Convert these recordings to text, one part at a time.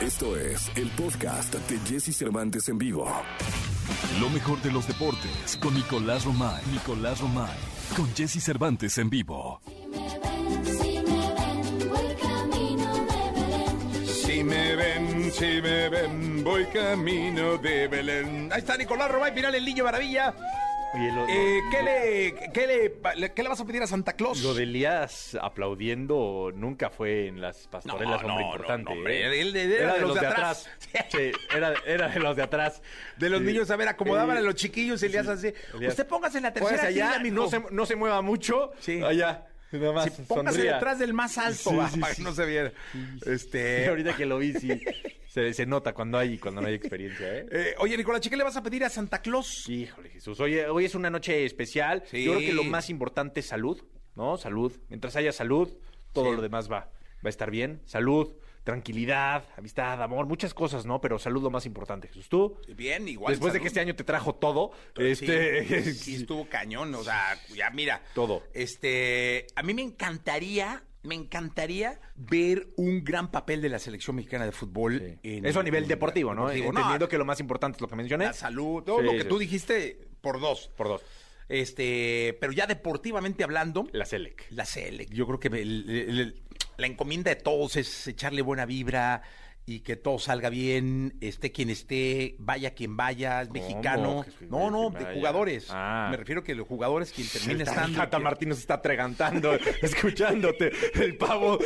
Esto es el podcast de Jesse Cervantes en vivo. Lo mejor de los deportes con Nicolás Romay. Nicolás Romay. Con Jesse Cervantes en vivo. Si me ven, si me ven, voy camino de Belén. Ahí está Nicolás Romay, final el niño maravilla. Oye, lo, Eh, ¿qué, le, qué, le, ¿Qué le vas a pedir a Santa Claus? lo de Elías aplaudiendo nunca fue en las pastorelas, No, hombre, no, importante. no, hombre, ¿eh? él- él era de los de atrás. Sí, era, era de los de atrás. De los Sí. niños, a ver, acomodaban Sí. a los chiquillos y le hacen así. Elías, Usted póngase en la tercera allá, no se, no se mueva mucho. Sí. Allá. Nada más. Sí, póngase sonría. detrás del más alto, Sí, va, sí, para sí. que no se viera. Sí, Este, ahorita que lo vi, sí. Se, se nota cuando hay, cuando no hay experiencia, ¿eh? eh, oye, Nicolás, ¿qué le vas a pedir a Santa Claus? Híjole, Jesús. Oye, hoy es una noche especial. Sí. Yo creo que lo más importante es salud, ¿no? Salud. Mientras haya salud, todo Sí. lo demás va, va a estar bien. Salud, tranquilidad, amistad, amor, muchas cosas, ¿no? Pero salud lo más importante, Jesús. Tú, Bien, igual. después de que este año te trajo todo, este... sí, estuvo cañón, o sea, ya mira. Todo. Este, a mí me encantaría, me encantaría ver un gran papel de la selección mexicana de fútbol. Sí. en- Eso a nivel en- deportivo, ¿no? deportivo. No, Entendiendo que lo más importante es lo que mencioné. la salud, todo Sí, lo que sí. tú dijiste por dos. Por dos. Este, pero ya deportivamente hablando, La Selec. la Selec, yo creo que el- el- el- la encomienda de todos es echarle buena vibra y que todo salga bien, esté quien esté, vaya quien vaya, es mexicano. No, no, de jugadores. Ah. Me refiero que los jugadores quien termine Tata- estando. Tata Martino se está atregantando, escuchándote. El pavo.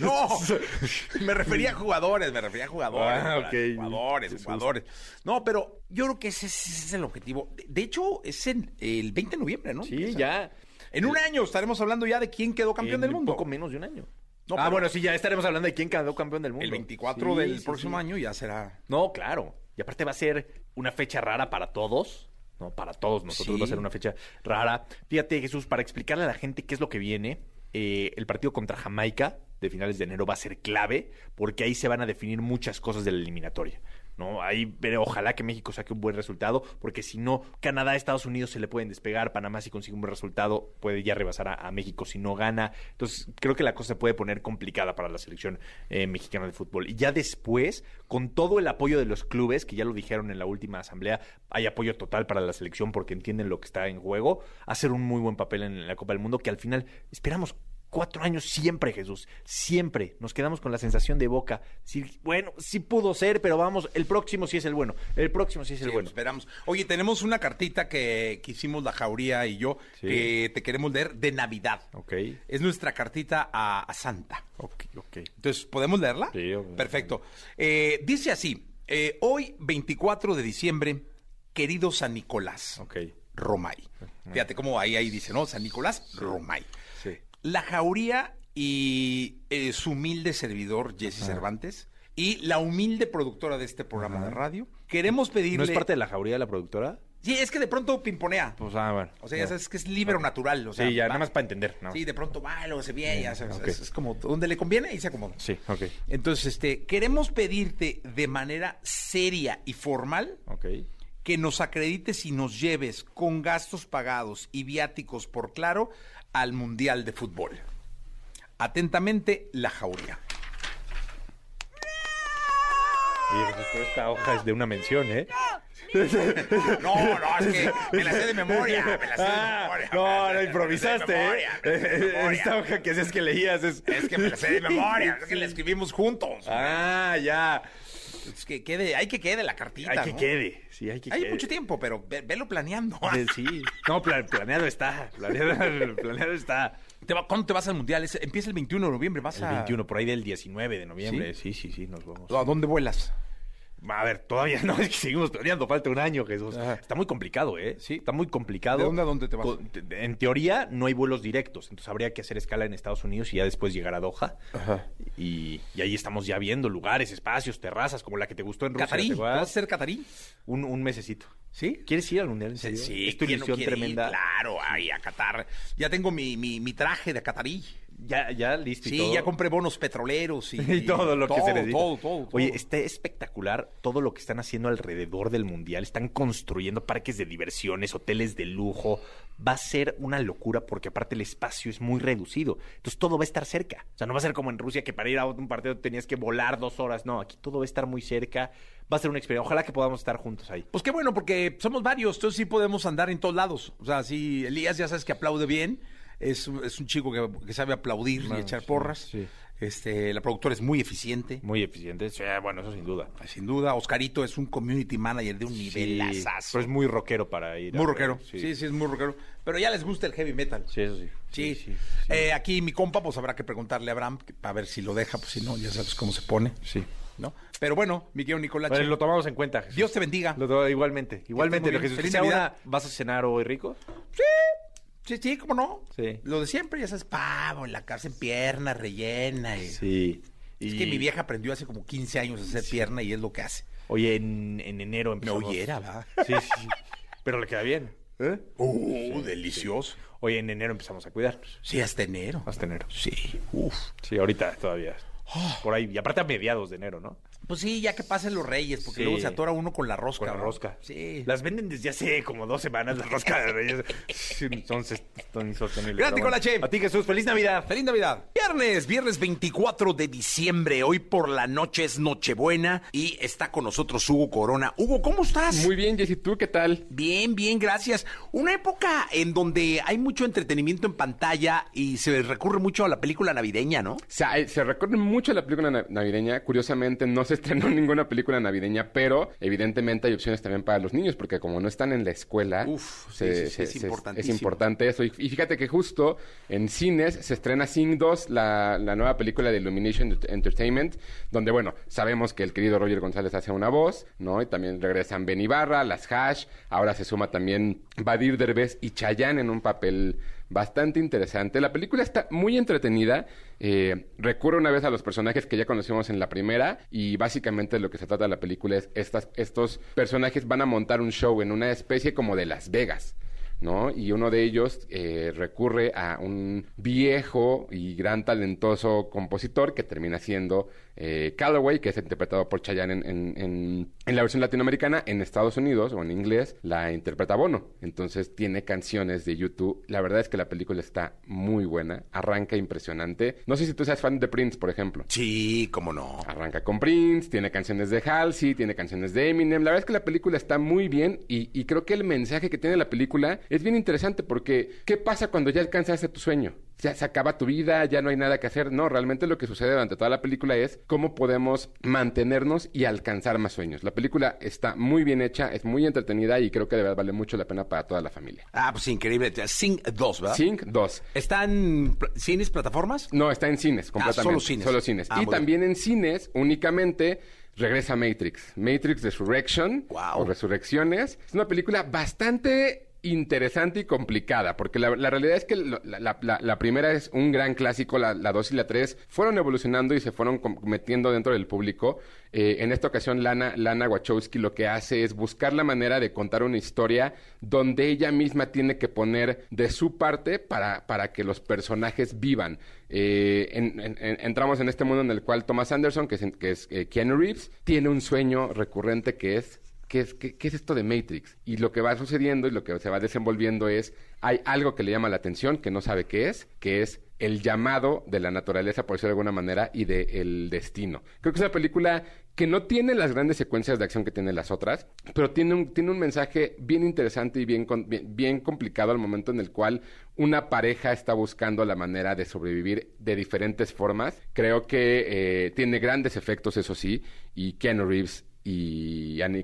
No, me refería a jugadores, me refería a jugadores. Ah, Nicolás, ok. Jugadores, jugadores. No, pero yo creo que ese, ese es el objetivo. De, de hecho, es en el 20 de noviembre, ¿no? Sí, Empieza. ya. En un año estaremos hablando ya de quién quedó campeón En del mundo. Poco menos de un año. No, ah, pero- bueno, sí, ya estaremos hablando de quién quedó campeón del mundo. El 24 Sí, del sí, próximo sí. año ya será. No, claro. Y aparte va a ser una fecha rara para todos. No, para todos nosotros va a ser una fecha rara. Fíjate, Jesús, para explicarle a la gente qué es lo que viene, eh, el partido contra Jamaica de finales de enero va a ser clave porque ahí se van a definir muchas cosas de la eliminatoria. ¿No? Ahí pero ojalá que México saque un buen resultado, porque si no, Canadá, Estados Unidos se le pueden despegar, Panamá si consigue un buen resultado puede ya rebasar a, México si no gana. Entonces creo que la cosa se puede poner complicada para la selección eh, mexicana de fútbol. Y ya después, con todo el apoyo de los clubes, que ya lo dijeron en la última asamblea, hay apoyo total para la selección porque entienden lo que está en juego, hacer un muy buen papel en la Copa del Mundo, que al final esperamos cuatro años siempre, Jesús, siempre. Nos quedamos con la sensación de boca. Sí, bueno, sí pudo ser, pero vamos, el próximo sí es el bueno. El próximo sí es el Sí, bueno. esperamos. Oye, tenemos una cartita que, que hicimos la Jauría y yo, Sí. que te queremos leer de Navidad. Ok. Es nuestra cartita a, a Santa. Ok, ok. Entonces, ¿podemos leerla? Sí, obvio. Perfecto. Eh, dice así, eh, hoy 24 de diciembre, querido San Nicolás Ok. Romay. Fíjate cómo ahí, ahí dice, ¿no? San Nicolás Romay. La Jauría y eh, su humilde servidor, Jesse Cervantes, y la humilde productora de este programa de radio, queremos pedirle... ¿No es parte de la jauría de la productora? Sí, es que de pronto pimponea. Pues, ah, bueno. O sea, ya sabes que es libre o natural. O sea, sí, ya, va- nada más para entender. ¿no? Sí, de pronto va, luego se viene, ya sabes. Es, es como donde le conviene y se acomoda. Sí, ok. Entonces, este, queremos pedirte de manera seria y formal Ok. Que nos acredites y nos lleves con gastos pagados y viáticos por claro al Mundial de Fútbol. Atentamente, la jauría. Oye, pero esta hoja es de una mención, ¿eh? No, no, es que me la sé de memoria. Me la sé de Ah, memoria. no, me la improvisaste, ¿eh? Esta hoja que hacías que leías es... Es que me la sé de memoria, es que la escribimos juntos. Ah, ya. Es que quede, hay que quede la cartita. Hay que ¿no? quede. Sí, hay que Hay quede. mucho tiempo, pero ve- velo planeando. Sí. No, pla- planeado está. Planeado, planeado está. Te va- ¿Cuándo te vas al mundial? Es- empieza el 21 de noviembre. ¿Vas El a... 21, por ahí del 19 de noviembre. Sí, sí, sí, nos vamos. ¿A dónde vuelas? A ver, todavía no, es que seguimos planeando, falta un año, Jesús. Ajá. Está muy complicado, ¿eh? Sí, está muy complicado. ¿De dónde a dónde te vas? En teoría, no hay vuelos directos, entonces habría que hacer escala en Estados Unidos y ya después llegar a Doha. Ajá. Y, y ahí estamos ya viendo lugares, espacios, terrazas, como la que te gustó en Rusia. ¿Catarí? ¿te ¿Vas a ser catarí? Un, un mesecito. ¿Sí? ¿Quieres ir al Mundial en serio? Sí, Es tu ¿quién no ilusión ir? tremenda. Claro, ay, a Qatar. Ya tengo mi, mi, mi traje de catarí. Ya, ya listo. y Sí, todo. ya compré bonos petroleros y, y todo lo que se necesita. Todo, todo, Oye, está espectacular todo lo que están haciendo alrededor del mundial. Están construyendo parques de diversiones, hoteles de lujo. Va a ser una locura porque aparte el espacio es muy reducido. Entonces todo va a estar cerca. O sea, no va a ser como en Rusia que para ir a un partido tenías que volar dos horas. No, aquí todo va a estar muy cerca. Va a ser una experiencia. Ojalá que podamos estar juntos ahí. Pues qué bueno, porque somos varios, entonces sí podemos andar en todos lados. O sea, sí, Elías ya sabes que aplaude bien, es, es un chico que, que sabe aplaudir y echar sí, porras. sí. Este, la productora es muy eficiente, Muy eficiente. Sí, bueno, eso sin duda. sin duda. Oscarito es un community manager de un Sí, nivelazazo. pero es muy rockero para ir. muy rockero. Sí. sí, es muy rockero. Pero ya les gusta el heavy metal. Sí, eso sí. Sí, sí. Eh, aquí mi compa, pues habrá que preguntarle a Abraham para ver si lo deja, pues si no, ya sabes cómo se pone, sí. ¿no? Pero bueno, mi querido Nicolache, Bueno, lo tomamos en cuenta. Jesús. Dios te bendiga. Lo igualmente. Igualmente, lo. Jesús. Feliz Navidad. una- ¿Vas a cenar hoy rico? Sí, sí, cómo no. Sí. Lo de siempre, ya sabes, pavo, en la casa en pierna rellena. Y... Sí. Es que mi vieja aprendió hace como 15 años a hacer pierna y es lo que hace. Oye, en, en enero Me empezamos... oyera, ¿va? Sí, sí. Pero le queda bien. ¿Eh? Uh, delicioso. Oye, en enero empezamos a cuidarnos. Sí, hasta enero. Hasta enero. Sí, uf. Sí, ahorita todavía. Por ahí. Y aparte a mediados de enero, ¿no? Pues sí, ya que pasen los reyes, porque Sí. luego se atora uno con la rosca. Con la ¿no? rosca. Sí. Las venden desde hace como dos semanas, la rosca de Reyes. Sí, Entonces, son insostenibles. Gracias, Pero bueno. Nicolache. A ti, Jesús. ¡Feliz Navidad! Feliz Navidad. Viernes, viernes 24 de diciembre. Hoy por la noche es Nochebuena y está con nosotros Hugo Corona. Hugo, ¿cómo estás? Muy bien, Jessy, ¿tú qué tal? Bien, bien, gracias. Una época en donde hay mucho entretenimiento en pantalla y se recurre mucho a la película navideña, ¿no? Se, se recorre mucho la película na- navideña. Curiosamente, no se estrenó ninguna película navideña, pero evidentemente hay opciones también para los niños, porque como no están en la escuela, Uf, sí, se- sí, sí, se- es importante eso. Y, y fíjate que justo en cines se estrena Sing 2, la, la nueva película de Illumination Entertainment, donde, bueno, sabemos que el querido Roger González hace una voz, ¿no? Y también regresan Ben Ibarra, las Hash, ahora se suma también Badir Derbez y Chayanne en un papel bastante interesante. La película está muy entretenida. eh, recurre una vez a los personajes que ya conocimos en la primera y básicamente lo que se trata de la película es estos personajes van a montar un show en una especie como de Las Vegas. ¿no? Y uno de ellos eh, recurre a un viejo y gran talentoso compositor que termina siendo eh, Calloway, que es interpretado por Chayanne en, en- en- en la versión latinoamericana. En Estados Unidos o en inglés la interpreta Bono. Entonces tiene canciones de YouTube. La verdad es que la película está muy buena. Arranca impresionante. No sé si tú seas fan de Prince, por ejemplo. Sí, cómo no. Arranca con Prince, tiene canciones de Halsey, tiene canciones de Eminem. La verdad es que la película está muy bien y, y creo que el mensaje que tiene la película es bien interesante porque ¿qué pasa cuando ya alcanzaste tu sueño? Ya se acaba tu vida, ya no hay nada que hacer. No, realmente lo que sucede durante toda la película es cómo podemos mantenernos y alcanzar más sueños. La película está muy bien hecha, es muy entretenida y creo que de verdad vale mucho la pena para toda la familia. Ah, pues increíble. Sing 2, ¿verdad? Sing 2. ¿Están pl- cines, plataformas? No, está en cines, completamente. solo cines. Solo cines. Ah, y también en cines, únicamente, regresa Matrix. Matrix Resurrection. Guau. O Resurrecciones. Es una película bastante interesante y complicada, porque la, realidad es que la, primera es un gran clásico, la, dos y la tres fueron evolucionando y se fueron metiendo dentro del público. Eh, en esta ocasión, Lana, Lana Wachowski lo que hace es buscar la manera de contar una historia donde ella misma tiene que poner de su parte para, para que los personajes vivan. Eh, en- en- en- entramos en este mundo en el cual Thomas Anderson, que es, que es eh, Keanu Reeves, tiene un sueño recurrente que es ¿Qué es, esto de Matrix? Y lo que va sucediendo y lo que se va desenvolviendo es, hay algo que le llama la atención, que no sabe qué es, que es el llamado de la naturaleza, por decirlo de alguna manera, y del destino. Creo que es una película que no tiene las grandes secuencias de acción que tienen las otras, pero tiene un, tiene un mensaje bien interesante y bien, bien complicado al momento en el cual una pareja está buscando la manera de sobrevivir de diferentes formas. Creo que eh, tiene grandes efectos, eso sí, y Keanu Reeves y Ana,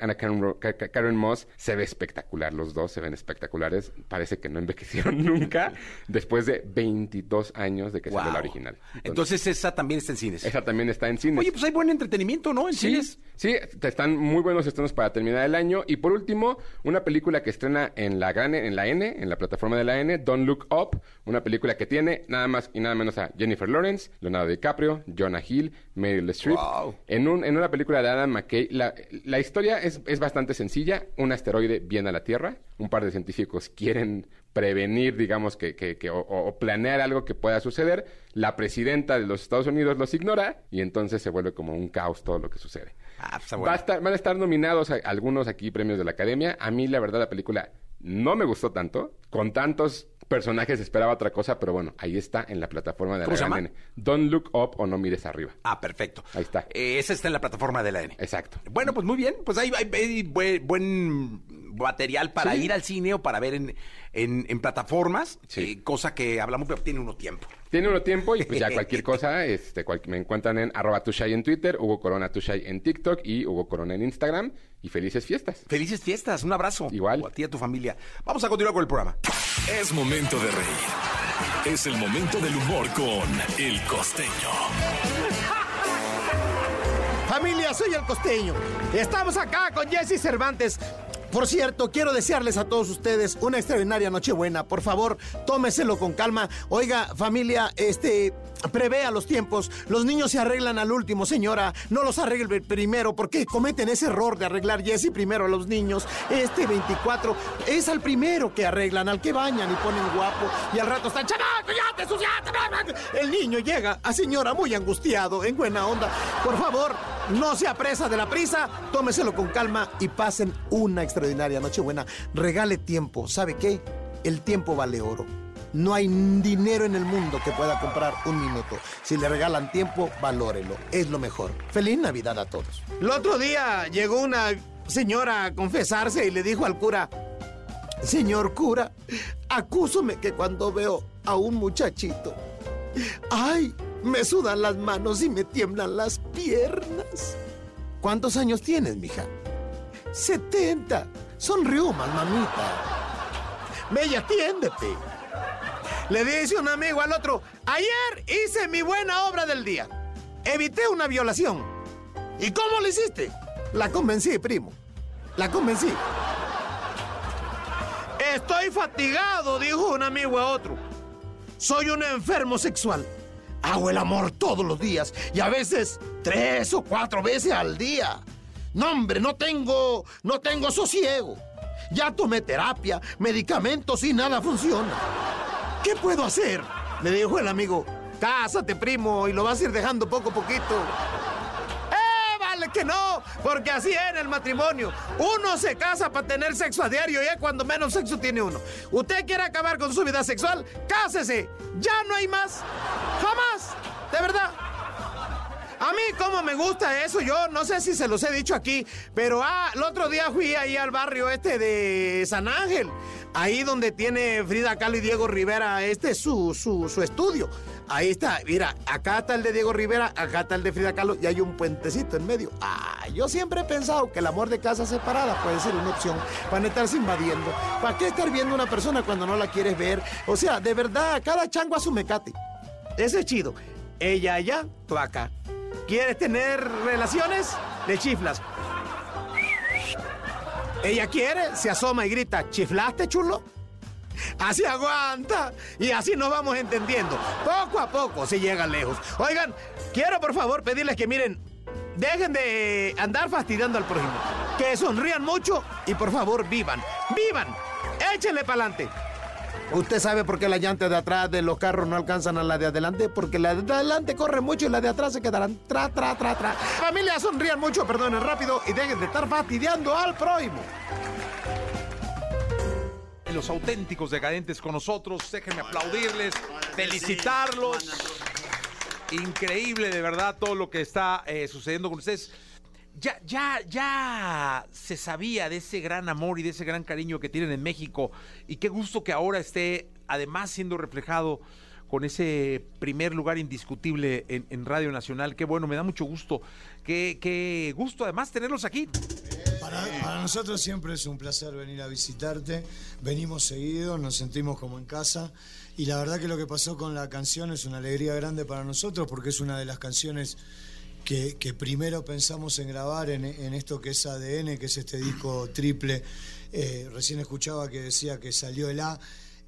Ana Karen, Karen Moss se ve espectacular, los dos se ven espectaculares, parece que no envejecieron nunca después de 22 años de que salió Wow. la original. Entonces esa también está en cines. esa también está en cines. Oye, pues hay buen entretenimiento, ¿no? En Sí, cines. sí, están muy buenos estrenos para terminar el año. Y por último, una película que estrena en la gran, en la N, en la plataforma de la N, Don't Look Up, una película que tiene nada más y nada menos a Jennifer Lawrence, Leonardo DiCaprio, Jonah Hill, Meryl Streep. Wow. En, un, en una película de Adam McKay, la, la historia es, es bastante sencilla. Un asteroide viene a la Tierra, un par de científicos quieren prevenir, digamos, que, que, que o, o planear algo que pueda suceder, la presidenta de los Estados Unidos los ignora y entonces se vuelve como un caos todo lo que sucede. Ah, pues, Va a estar- van a estar nominados a- algunos aquí premios de la Academia. A mí, la verdad, la película no me gustó tanto. Con tantos personajes esperaba otra cosa, pero bueno, ahí está en la plataforma de ¿Cómo la se gran llama? N. Don't Look Up o No Mires Arriba. Ah, perfecto. Ahí está. Eh, esa está en la plataforma de la N. Exacto. Bueno, pues muy bien. Pues hay, hay- hay buen, buen material para Sí. ir al cine o para ver en, en- en plataformas, Sí. eh, cosa que hablamos, pero tiene uno tiempo. Tiene uno tiempo y pues ya cualquier cosa, este, cual- me encuentran en arroba tushai en Twitter, Hugo Corona Tushai en TikTok y Hugo Corona en Instagram. Y felices fiestas. Felices fiestas, un abrazo. Igual. O a ti y a tu familia. Vamos a continuar con el programa. Es momento de reír. Es el momento del humor con El Costeño. Familia, soy el costeño. Estamos acá con Jesse Cervantes. Por cierto, quiero desearles a todos ustedes una extraordinaria Nochebuena. Por favor, tómeselo con calma. Oiga, familia, este, prevea los tiempos. Los niños se arreglan al último, señora. No los arregle primero porque cometen ese error de arreglar Jesse primero a los niños. Este 24 es al primero que arreglan, al que bañan y ponen guapo. Y al rato están, chamaco, ya te ensuciaste". El niño llega a señora muy angustiado, en buena onda. Por favor, no se apresa de la prisa, tómeselo con calma y pasen una extraordinaria Nochebuena. Regale tiempo, ¿sabe qué? El tiempo vale oro. No hay dinero en el mundo que pueda comprar un minuto. Si le regalan tiempo, valórelo. Es lo mejor. Feliz Navidad a todos. El otro día llegó una señora a confesarse y le dijo al cura, Señor cura, acúsome que cuando veo a un muchachito, ay, me sudan las manos y me tiemblan las piernas. ¿Cuántos años tienes, mija? 70. Son reumas, mamita. Bella, atiéndete. Le dice un amigo al otro, ayer hice mi buena obra del día. Evité una violación. ¿Y cómo lo hiciste? La convencí, primo. La convencí. Estoy fatigado, dijo un amigo a otro. Soy un enfermo sexual. Hago el amor todos los días y a veces tres o cuatro veces al día. No, hombre, no tengo, no tengo sosiego. Ya tomé terapia, medicamentos y nada funciona. ¿Qué puedo hacer? Le dijo el amigo. Cásate, primo, y lo vas a ir dejando poco a poquito. ¡Eh, vale que no! Porque así es en el matrimonio. Uno se casa para tener sexo a diario y es cuando menos sexo tiene uno. ¿Usted quiere acabar con su vida sexual? ¡Cásese! ¡Ya no hay más! ¡Jamás! ¿De verdad? A mí, como me gusta eso, yo no sé si se los he dicho aquí, pero ah, el otro día fui ahí al barrio este de San Ángel, ahí donde tiene Frida Kahlo y Diego Rivera, este es su, su, su estudio. Ahí está, mira, acá está el de Diego Rivera, acá está el de Frida Kahlo y hay un puentecito en medio. Ah, yo siempre he pensado que el amor de casa separada puede ser una opción para no estarse invadiendo. ¿Para qué estar viendo a una persona cuando no la quieres ver? O sea, de verdad, cada chango a su mecate. Ese es chido. Ella allá, tú acá. ¿Quieres tener relaciones? Le chiflas. Ella quiere, se asoma y grita, ¿chiflaste, chulo? Así aguanta y así nos vamos entendiendo. Poco a poco se llega lejos. Oigan, quiero por favor pedirles que miren, dejen de andar fastidiando al prójimo. Que sonrían mucho y por favor vivan. ¡Vivan! Échenle para adelante. ¿Usted sabe por qué las llantas de atrás de los carros no alcanzan a la de adelante? Porque la de adelante corre mucho y la de atrás se quedarán tra, tra, tra, tra. Familia, sonrían mucho, perdonen rápido y dejen de estar fastidiando al prójimo. Los auténticos decadentes con nosotros, déjenme aplaudirles, felicitarlos. Increíble, de verdad, todo lo que está eh, sucediendo con ustedes. Ya, ya, ya se sabía de ese gran amor y de ese gran cariño que tienen en México. Y qué gusto que ahora esté, además, siendo reflejado con ese primer lugar indiscutible en, Radio Nacional. Qué bueno, me da mucho gusto. Qué, qué gusto, además, tenerlos aquí. Para, para nosotros siempre es un placer venir a visitarte. Venimos seguidos, nos sentimos como en casa. Y la verdad que lo que pasó con la canción es una alegría grande para nosotros porque es una de las canciones que, primero pensamos en grabar en, esto que es ADN, que es este disco triple. Eh, recién escuchaba que decía que salió el A.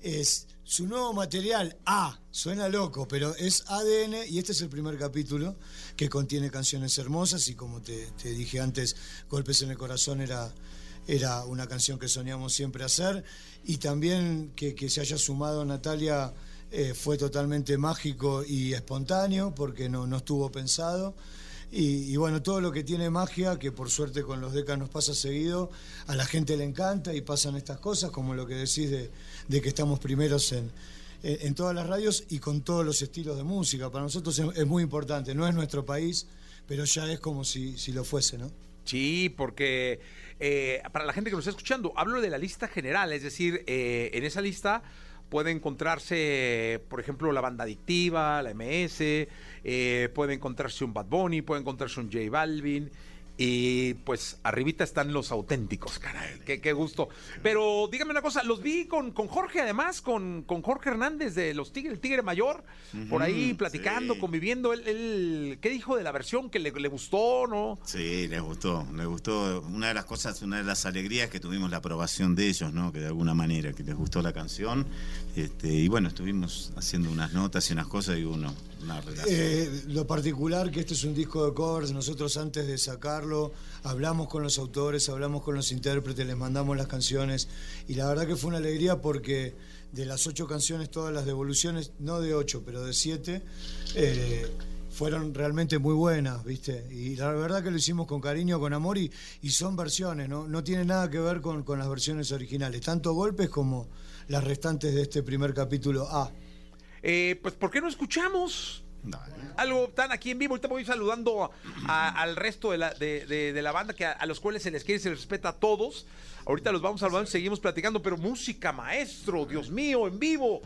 Es su nuevo material, A, suena loco, pero es ADN y este es el primer capítulo que contiene canciones hermosas y como te, dije antes, Golpes en el Corazón era, era una canción que soñamos siempre hacer. Y también que se haya sumado Natalia eh, fue totalmente mágico y espontáneo porque no, no estuvo pensado. Y, bueno, todo lo que tiene magia, que por suerte con los decas nos pasa seguido, a la gente le encanta y pasan estas cosas, como lo que decís de, que estamos primeros en, en, todas las radios y con todos los estilos de música. Para nosotros es, es muy importante, no es nuestro país, pero ya es como si, si lo fuese, ¿no? Sí, porque eh, para la gente que nos está escuchando, hablo de la lista general, es decir, eh, en esa lista puede encontrarse, por ejemplo, la banda adictiva, la MS, eh, puede encontrarse un Bad Bunny, puede encontrarse un J Balvin. Y pues arribita están los auténticos, caray, qué, qué gusto. Pero dígame una cosa, los vi con, con Jorge además, con, con Jorge Hernández de los Tigres, el Tigre Mayor, por ahí platicando, sí. conviviendo. Él, él- ¿Qué dijo de la versión que le, le gustó, no? Sí, les gustó, les gustó. Una de las cosas, una de las alegrías que tuvimos la aprobación de ellos, ¿no? Que de alguna manera, que les gustó la canción. Este, y bueno, estuvimos haciendo unas notas y unas cosas y uno, Eh, lo particular que este es un disco de covers, nosotros antes de sacarlo hablamos con los autores, hablamos con los intérpretes, les mandamos las canciones y la verdad que fue una alegría porque de las ocho canciones, todas las devoluciones, no de ocho, pero de siete, eh, fueron realmente muy buenas, ¿viste? Y la verdad que lo hicimos con cariño, con amor y, y son versiones, ¿no? No tiene nada que ver con, con las versiones originales, tanto golpes como las restantes de este primer capítulo A. Eh, pues, ¿por qué no escuchamos? Algo tan aquí en vivo. Ahorita voy saludando a- al resto de la, de, de- de la banda que a, a los cuales se les quiere y se les respeta a todos. Ahorita los vamos saludando y seguimos platicando, pero música, maestro, Dios mío, en vivo.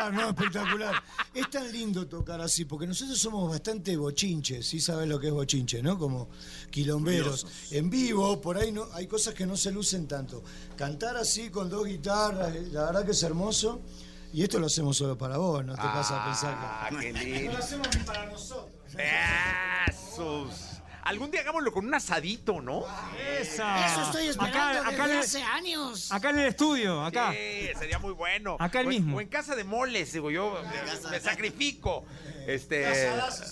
Espectacular, no, espectacular. Es tan lindo tocar así, porque nosotros somos bastante bochinches, sí sabes lo que es bochinche, ¿no? Como quilomberos. En vivo, por ahí no, hay cosas que no se lucen tanto. Cantar así con dos guitarras, eh, la verdad que es hermoso. Y esto lo hacemos solo para vos, no te vas a pensar Ah, que. qué lindo. No lo hacemos ni para nosotros. Esos. Algún día hagámoslo con un asadito, ¿no? Esa. Eso estoy esperando Acá, acá, desde en, hace años. acá en el estudio, acá. Sí, sería muy bueno. Acá el O mismo. O en casa de moles, digo yo, me, me sacrifico. Este,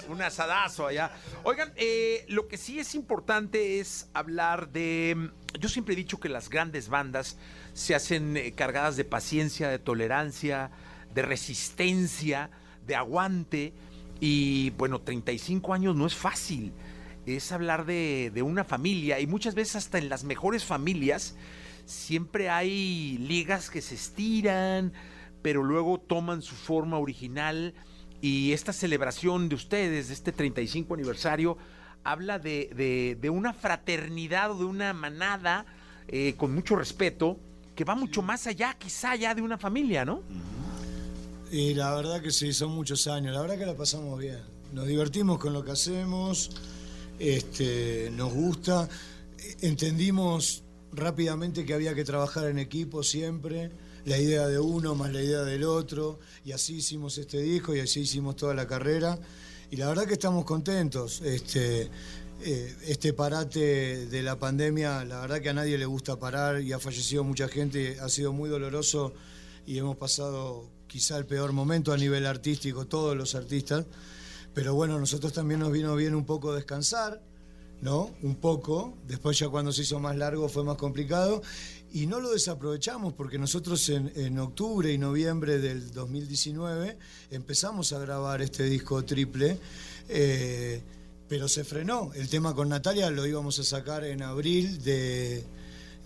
un asadazo allá. Oigan, eh, lo que sí es importante es hablar de. Yo siempre he dicho que las grandes bandas se hacen eh, cargadas de paciencia, de tolerancia, de resistencia, de aguante. Y bueno, 35 años no es fácil. Es hablar de, de una familia. Y muchas veces hasta en las mejores familias siempre hay ligas que se estiran, pero luego toman su forma original. Y esta celebración de ustedes, de este 35 aniversario, habla de, de- de una fraternidad o de una manada eh, con mucho respeto que va mucho más allá, quizá ya de una familia, ¿no? Y la verdad que sí, son muchos años. La verdad que la pasamos bien. Nos divertimos con lo que hacemos. Este, nos gusta. Entendimos rápidamente que había que trabajar en equipo siempre. La idea de uno más la idea del otro. Y así hicimos este disco y así hicimos toda la carrera. Y la verdad que estamos contentos. Este, eh, este parate de la pandemia, la verdad que a nadie le gusta parar y ha fallecido mucha gente. Ha sido muy doloroso y hemos pasado quizá el peor momento a nivel artístico, todos los artistas. Pero bueno, nosotros también nos vino bien un poco descansar, ¿no? Un poco. Después ya cuando se hizo más largo fue más complicado. Y no lo desaprovechamos porque nosotros en, octubre y noviembre del 2019 empezamos a grabar este disco triple. eh, pero se frenó. El tema con Natalia lo íbamos a sacar en abril de-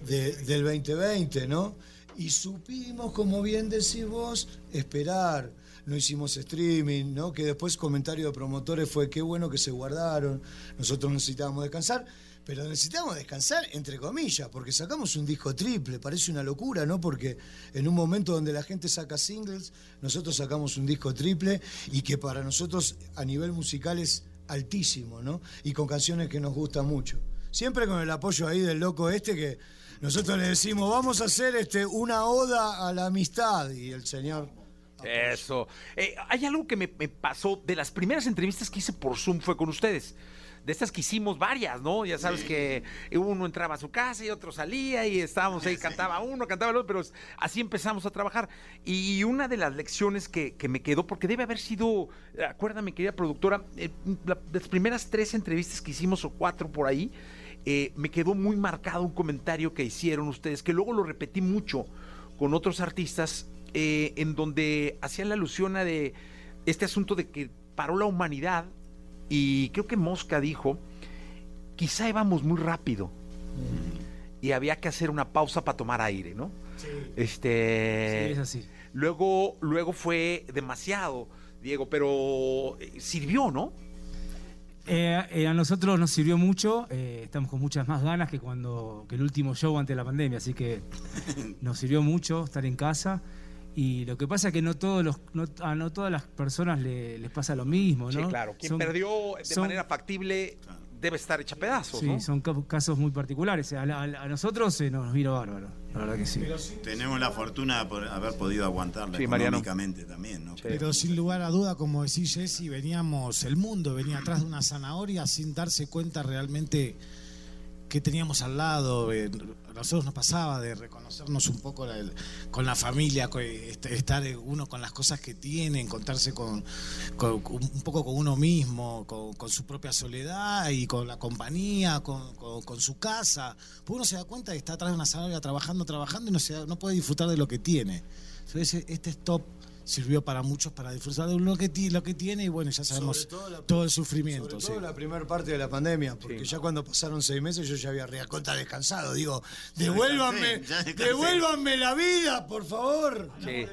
del 2020, ¿no? Y supimos, como bien decís vos, esperar. No hicimos streaming, ¿no? Que después comentario de promotores fue qué bueno que se guardaron. Nosotros necesitábamos descansar, pero necesitábamos descansar entre comillas, porque sacamos un disco triple, parece una locura, ¿no? Porque en un momento donde la gente saca singles, nosotros sacamos un disco triple y que para nosotros a nivel musical es altísimo, ¿no? Y con canciones que nos gustan mucho. Siempre con el apoyo ahí del loco este que nosotros le decimos, vamos a hacer este, una oda a la amistad. Y el señor... Eso. Eh, hay algo que me, me pasó de las primeras entrevistas que hice por Zoom fue con ustedes. De estas que hicimos varias, ¿no? Ya sabes que uno entraba a su casa y otro salía y estábamos ahí, cantaba uno, cantaba el otro, pero así empezamos a trabajar. Y una de las lecciones que, que me quedó, porque debe haber sido, acuérdame, querida productora, eh, la- las primeras tres entrevistas que hicimos o cuatro por ahí, eh, me quedó muy marcado un comentario que hicieron ustedes, que luego lo repetí mucho con otros artistas, eh, en donde hacían la alusión a de este asunto de que paró la humanidad y creo que Mosca dijo, quizá íbamos muy rápido y había que hacer una pausa para tomar aire, ¿no? Este, Sí, es así. Luego, luego fue demasiado, Diego, pero eh, sirvió, ¿no? Eh, eh, a nosotros nos sirvió mucho, eh, estamos con muchas más ganas que cuando que el último show antes de la pandemia, así que nos sirvió mucho estar en casa. Y lo que pasa es que no todos los, no, a no todas las personas le- les pasa lo mismo, ¿no? Sí, claro. Quien Son- perdió de son- manera factible debe estar hecha pedazos, Sí, ¿no? son ca- casos muy particulares. A, la- nosotros eh, nos vino bárbaro, la verdad que sí. Tenemos la fortuna de haber podido aguantarla Sí, Mariano. económicamente también, ¿no? Pero sin lugar a duda, como decís Jesse, veníamos, el mundo venía atrás de una zanahoria sin darse cuenta realmente que teníamos al lado. eh, A nosotros nos pasaba de reconocernos un poco con la familia, co- est- estar eh, uno con las cosas que tiene, encontrarse con, un poco con uno mismo, con, su propia soledad y con la compañía, con, su casa. Porque uno se da cuenta que está atrás de una zanahoria trabajando, trabajando y no, se no puede disfrutar de lo que tiene. Entonces, este stop sirvió para muchos para disfrutar de lo que, ti- lo que tiene y bueno, ya sabemos todo la- todo el sufrimiento. Sobre todo sí. la primera parte de la pandemia, porque ya cuando pasaron seis meses yo ya había reaconta descansado. Digo, devuélvanme, descansé, devuélvanme la vida, por favor. Sí.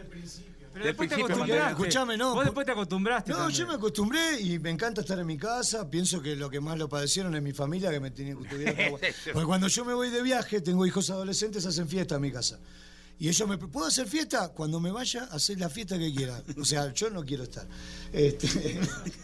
Pero después te acostumbraste. Escuchame, no, Vos después te acostumbraste. No, también. yo me acostumbré y me encanta estar en mi casa. Pienso que lo que más lo padecieron es mi familia, que me tenían que aguantar. Porque cuando yo me voy de viaje, tengo hijos adolescentes, hacen fiesta en mi casa. Y ellos me ¿puedo hacer fiesta? Cuando me vaya, hacer la fiesta que quiera. O sea, yo no quiero estar. Este,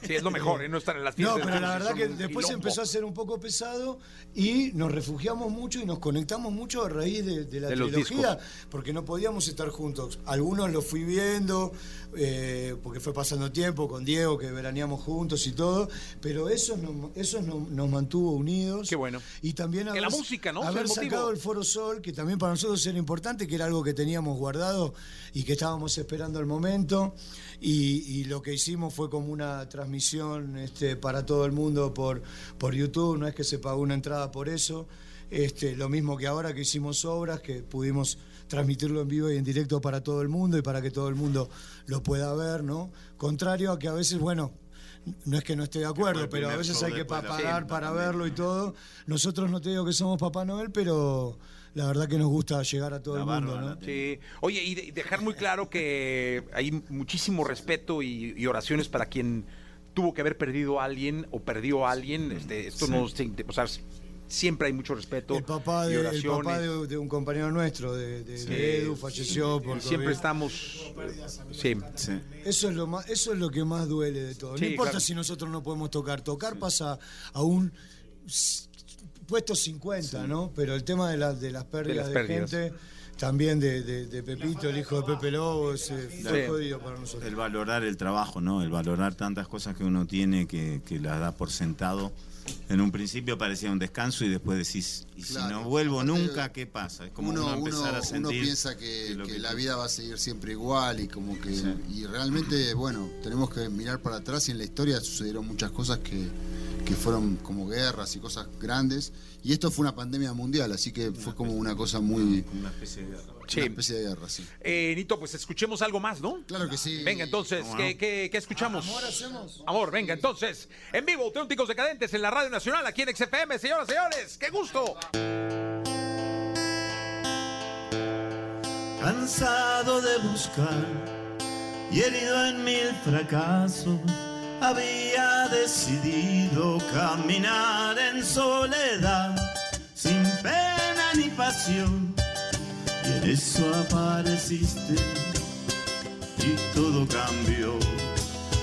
Sí, es lo mejor, ¿eh? no estar en las no, fiestas. pero la verdad que después empezó a ser un poco pesado y nos refugiamos mucho y nos conectamos mucho a raíz de, de la De trilogía, porque no podíamos estar juntos. Algunos los fui viendo, eh, porque fue pasando tiempo con Diego, que veraneamos juntos y todo, pero eso nos, eso nos, nos mantuvo unidos. Qué bueno. Y también Que la música, ¿no? haber sacado el Foro Sol, que también para nosotros era importante, que era algo que teníamos guardado y que estábamos esperando el momento. Y, y lo que hicimos fue como una transmisión este, para todo el mundo por, por YouTube, no es que se pagó una entrada por eso. Este, lo mismo que ahora que hicimos obras, que pudimos transmitirlo en vivo y en directo para todo el mundo y para que todo el mundo lo pueda ver, ¿no? Contrario a que a veces, bueno, no es que no esté de acuerdo, pero a veces hay que pagar para verlo y todo. Nosotros no te digo que somos Papá Noel, pero la verdad que nos gusta llegar a todo La el mundo, ¿no? Sí. Oye, y, de- y dejar muy claro que hay muchísimo respeto y, y oraciones para quien tuvo que haber perdido a alguien o perdió a alguien. Este, esto no se- o sea, siempre hay mucho respeto El papá, y de, el papá de, de un compañero nuestro, de, de- de Edu, falleció por Siempre COVID. estamos. Sí. Sí. Eso es lo más, eso es lo que más duele de todo. Sí, no importa claro. si nosotros no podemos tocar. Tocar pasa a un s- puesto 50, ¿no? Pero el tema de, la- de las pérdidas de, las pérdidas. gente, también de, de- de Pepito, el hijo de Pepe Lobo, ese fue Sí. jodido para nosotros. El valorar el trabajo, ¿no? El valorar tantas cosas que uno tiene que, que las da por sentado. En un principio parecía un descanso y después decís, y si Claro. no vuelvo nunca, ¿qué pasa? Es como uno, uno, empezar uno- a sentir. uno piensa que, que que la vida va a seguir siempre igual y como que Sí. y realmente bueno tenemos que mirar para atrás y en la historia sucedieron muchas cosas que, que fueron como guerras y cosas grandes y esto fue una pandemia mundial así que fue como una cosa muy Una especie de guerra. Sí. una especie de guerra sí Eh, Nito, pues escuchemos algo más, ¿no? claro que sí Venga, entonces, ¿Cómo ¿qué, qué- qué escuchamos? Amor, hacemos. Amor, venga, entonces, en vivo, Auténticos Decadentes en la Radio Nacional, aquí en XFM, señoras y señores, ¡qué gusto! cansado de buscar y herido en mil fracasos, había decidido caminar en soledad, sin pena ni pasión, y en eso apareciste y todo cambió.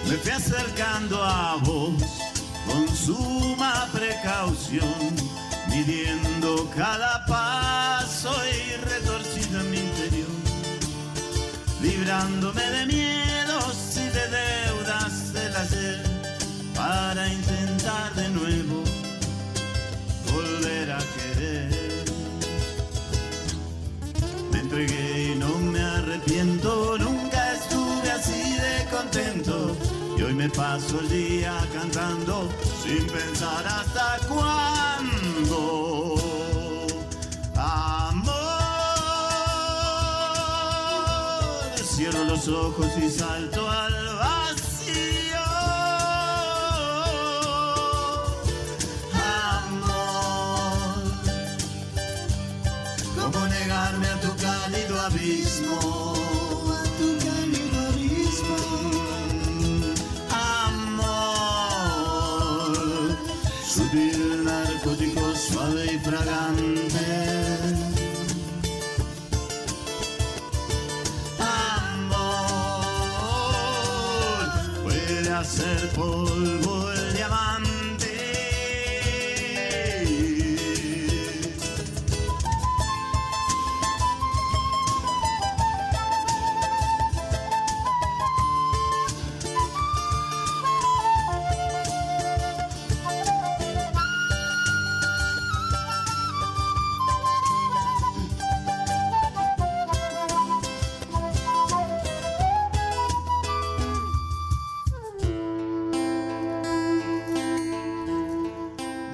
Me fui acercando a vos con suma precaución, midiendo cada paso y retorcido en mi interior, librándome de miedos para intentar de nuevo volver a querer. Me entregué y no me arrepiento, nunca estuve así de contento. Y hoy me paso el día cantando sin pensar hasta cuándo. Amor, cierro los ojos y salto al polvo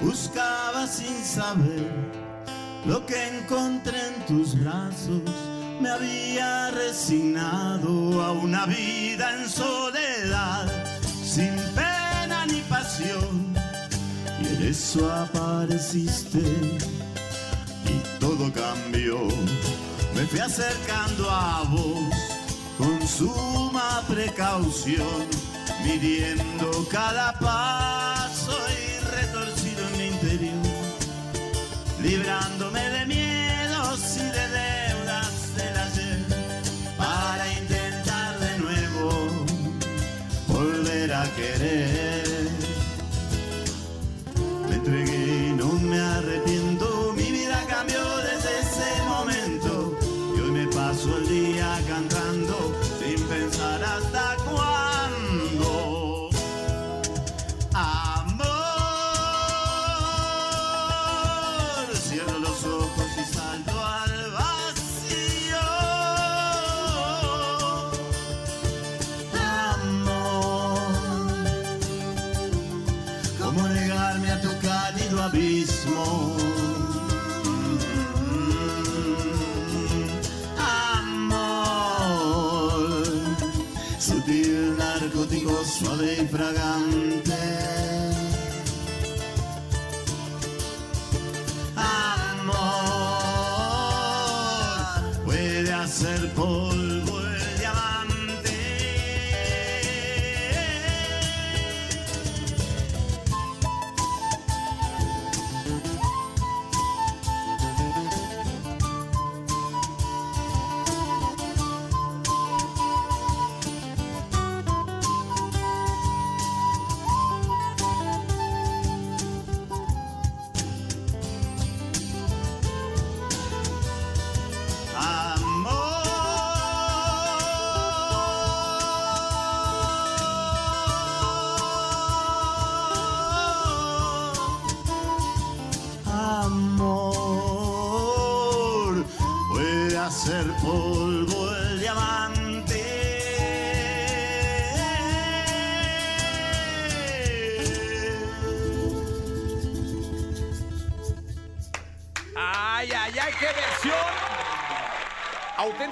Buscaba sin saber lo que encontré en tus brazos. Me había resignado a una vida en soledad, sin pena ni pasión. Y en eso apareciste y todo cambió. Me fui acercando a vos con suma precaución, midiendo cada paso librándome de miedos y de deudas del ayer, para intentar de nuevo volver a querer.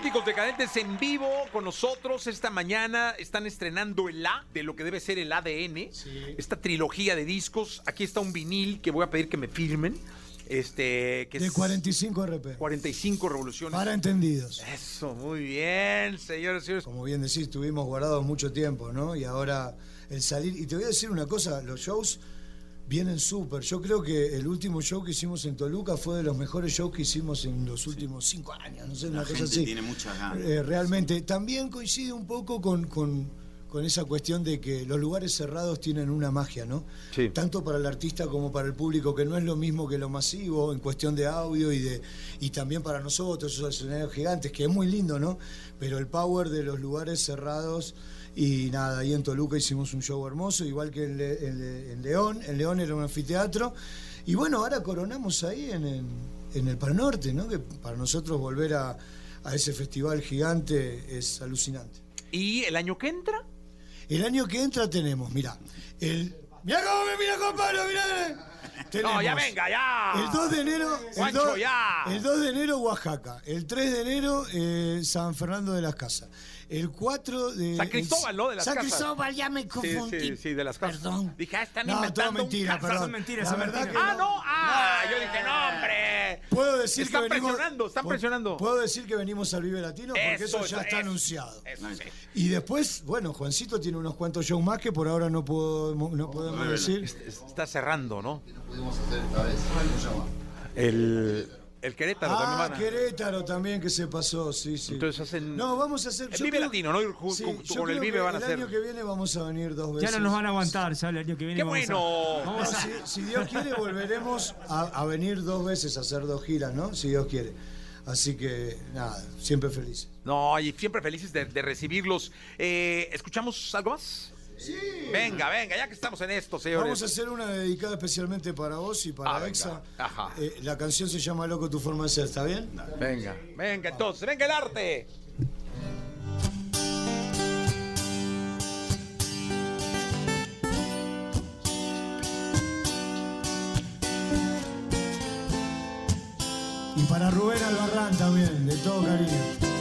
Auténticos Decadentes en vivo con nosotros esta mañana. Están estrenando el A de lo que debe ser el ADN. Esta trilogía de discos. Aquí está un vinil que voy a pedir que me firmen. Este, que De es 45 RP. 45 revoluciones. Para entendidos. Eso, muy bien, señores señores. Como bien decís, estuvimos guardados mucho tiempo, ¿no? Y ahora el salir. Y te voy a decir una cosa: los shows vienen súper. Yo creo que el último show que hicimos en Toluca fue de los mejores shows que hicimos en los últimos cinco años. No sé, La una cosa gente así. tiene muchas ganas. Eh, realmente. También coincide un poco con, con, con esa cuestión de que los lugares cerrados tienen una magia, ¿no? Sí. Tanto para el artista como para el público, que no es lo mismo que lo masivo en cuestión de audio y de y también para nosotros, esos escenarios gigantes, que es muy lindo, ¿no? Pero el power de los lugares cerrados. Y nada, ahí en Toluca hicimos un show hermoso, igual que en, Le- en Le- en León. En León era un anfiteatro. Y bueno, ahora coronamos ahí en, el- en el Pal Norte, ¿no? Que para nosotros volver a, a ese festival gigante es alucinante. ¿Y el año que entra? El año que entra tenemos, mira, el. ¡Mira cómo me mira, compadre! ¡Mira! No, ya venga, ya. El 2 de enero. El Juancho, 2, ya. el 2 de enero, Oaxaca. El 3 de enero, eh, San Fernando de las Casas. El 4 de. San Cristóbal, ¿no? De las San casas. Cristóbal, ya me Sí, confundí. sí, sí, de las casas. Perdón. Dije, ah, están No, inventando mentira, perdón. Son mentiras, La verdad que Ah, no, ah, yo dije, no, hombre. Puedo decir están que venimos- presionando, están presionando. Puedo decir que venimos al Vive Latino porque eso, Eso, ya eso, está eso. anunciado. Eso, sí. Y después, bueno, Juancito tiene unos cuantos shows más que por ahora no, puedo, no podemos decir. Está cerrando, ¿no? Pudimos hacer esta vez. ¿Cómo se llama? El, el Querétaro también Ah, van a... Querétaro también que se pasó, sí, sí. Entonces hacen... No, vamos a hacer. El Vive creo- Latino, ¿no? Sí, con- yo con el Vive van a el hacer... año que viene vamos a venir dos Ya veces. no nos van a aguantar, ya el año que viene. ¡Qué vamos bueno! No, vamos a- si, si Dios quiere, volveremos a, a venir dos veces a hacer dos giras, ¿no? Si Dios quiere. Así que, nada, siempre feliz. No, y siempre felices de, de recibirlos. Eh, ¿Escuchamos algo más? Sí. Venga, venga, ya que estamos en esto, señores. Vamos a hacer una dedicada especialmente para vos y para Ah. Exa. Ajá. Eh, la canción se llama Loco tu forma de ser, ¿está bien? Venga, venga entonces, venga el arte. Y para Rubén Albarrán también, de todo cariño.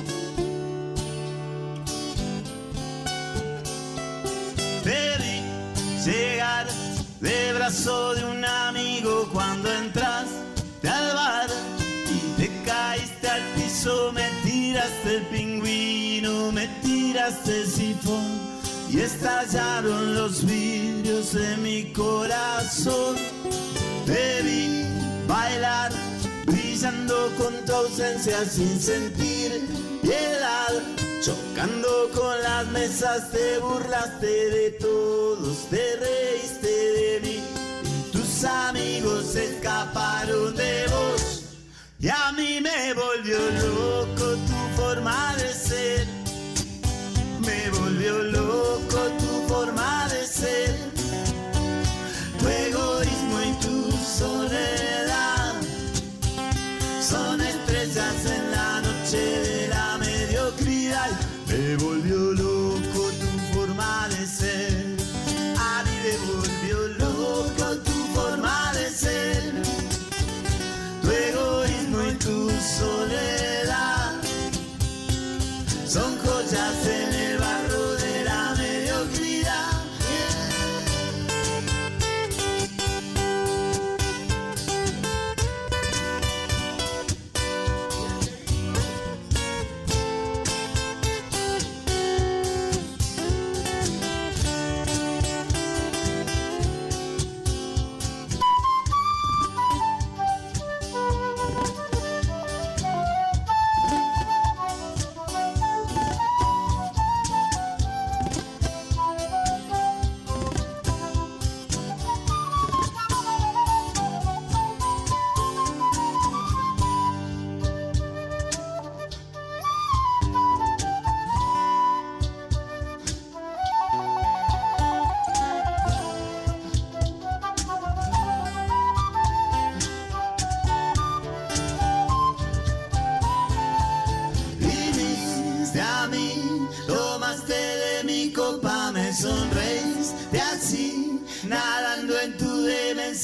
Vi llegar de brazo de un amigo cuando entraste al bar y te caíste al piso, me tiraste el pingüino, me tiraste el sifón y estallaron los vidrios de mi corazón. Te vi bailar, brillando con tu ausencia sin sentir Chocando con las mesas te burlaste de todos, te reíste de mí. Y tus amigos escaparon de vos. Y a mí me volvió loco tu forma de ser. Me volvió loco tu forma de ser.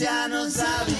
Demencia, no sabía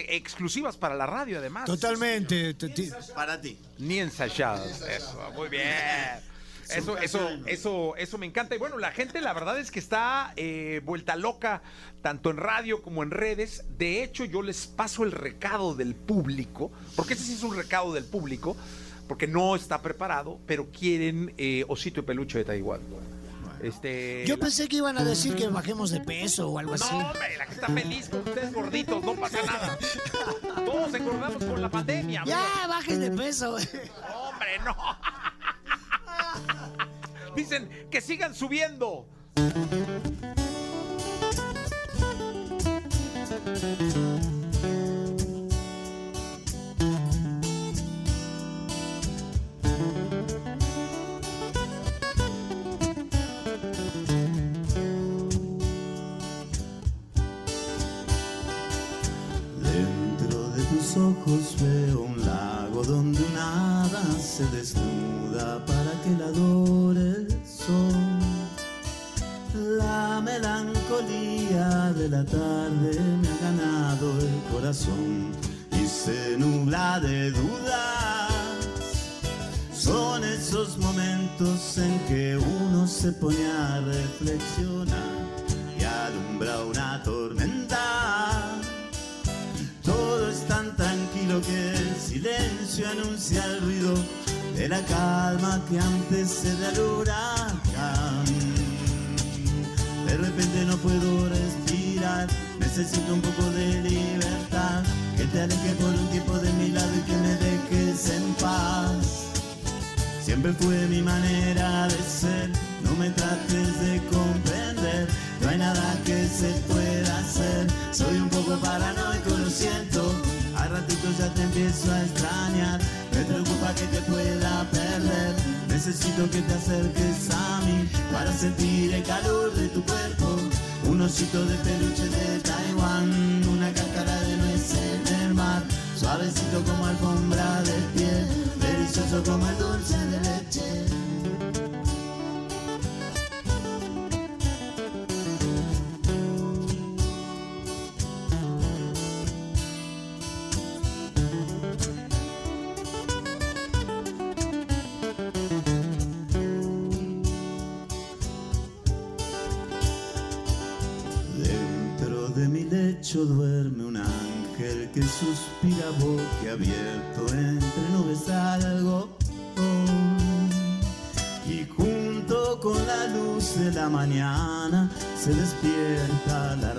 Exclusivas para la radio, además. Totalmente. Para ti. Ni ensayadas. Eso, muy bien. Eso, eso, eso, eso me encanta. Y bueno, la gente, la verdad es que está eh, vuelta loca, tanto en radio como en redes. De hecho, yo les paso el recado del público, porque ese sí es un recado del público, porque no está preparado, pero quieren eh, osito y peluche de Taiwán. Este, Yo pensé que iban a decir que bajemos de peso o algo así. No, hombre, la gente está feliz con ustedes gorditos, no pasa nada. Todos engordamos con la pandemia. Ya, bajen de peso. Hombre, no. Dicen que sigan subiendo. Suavecito como alfombra de piel, delicioso como el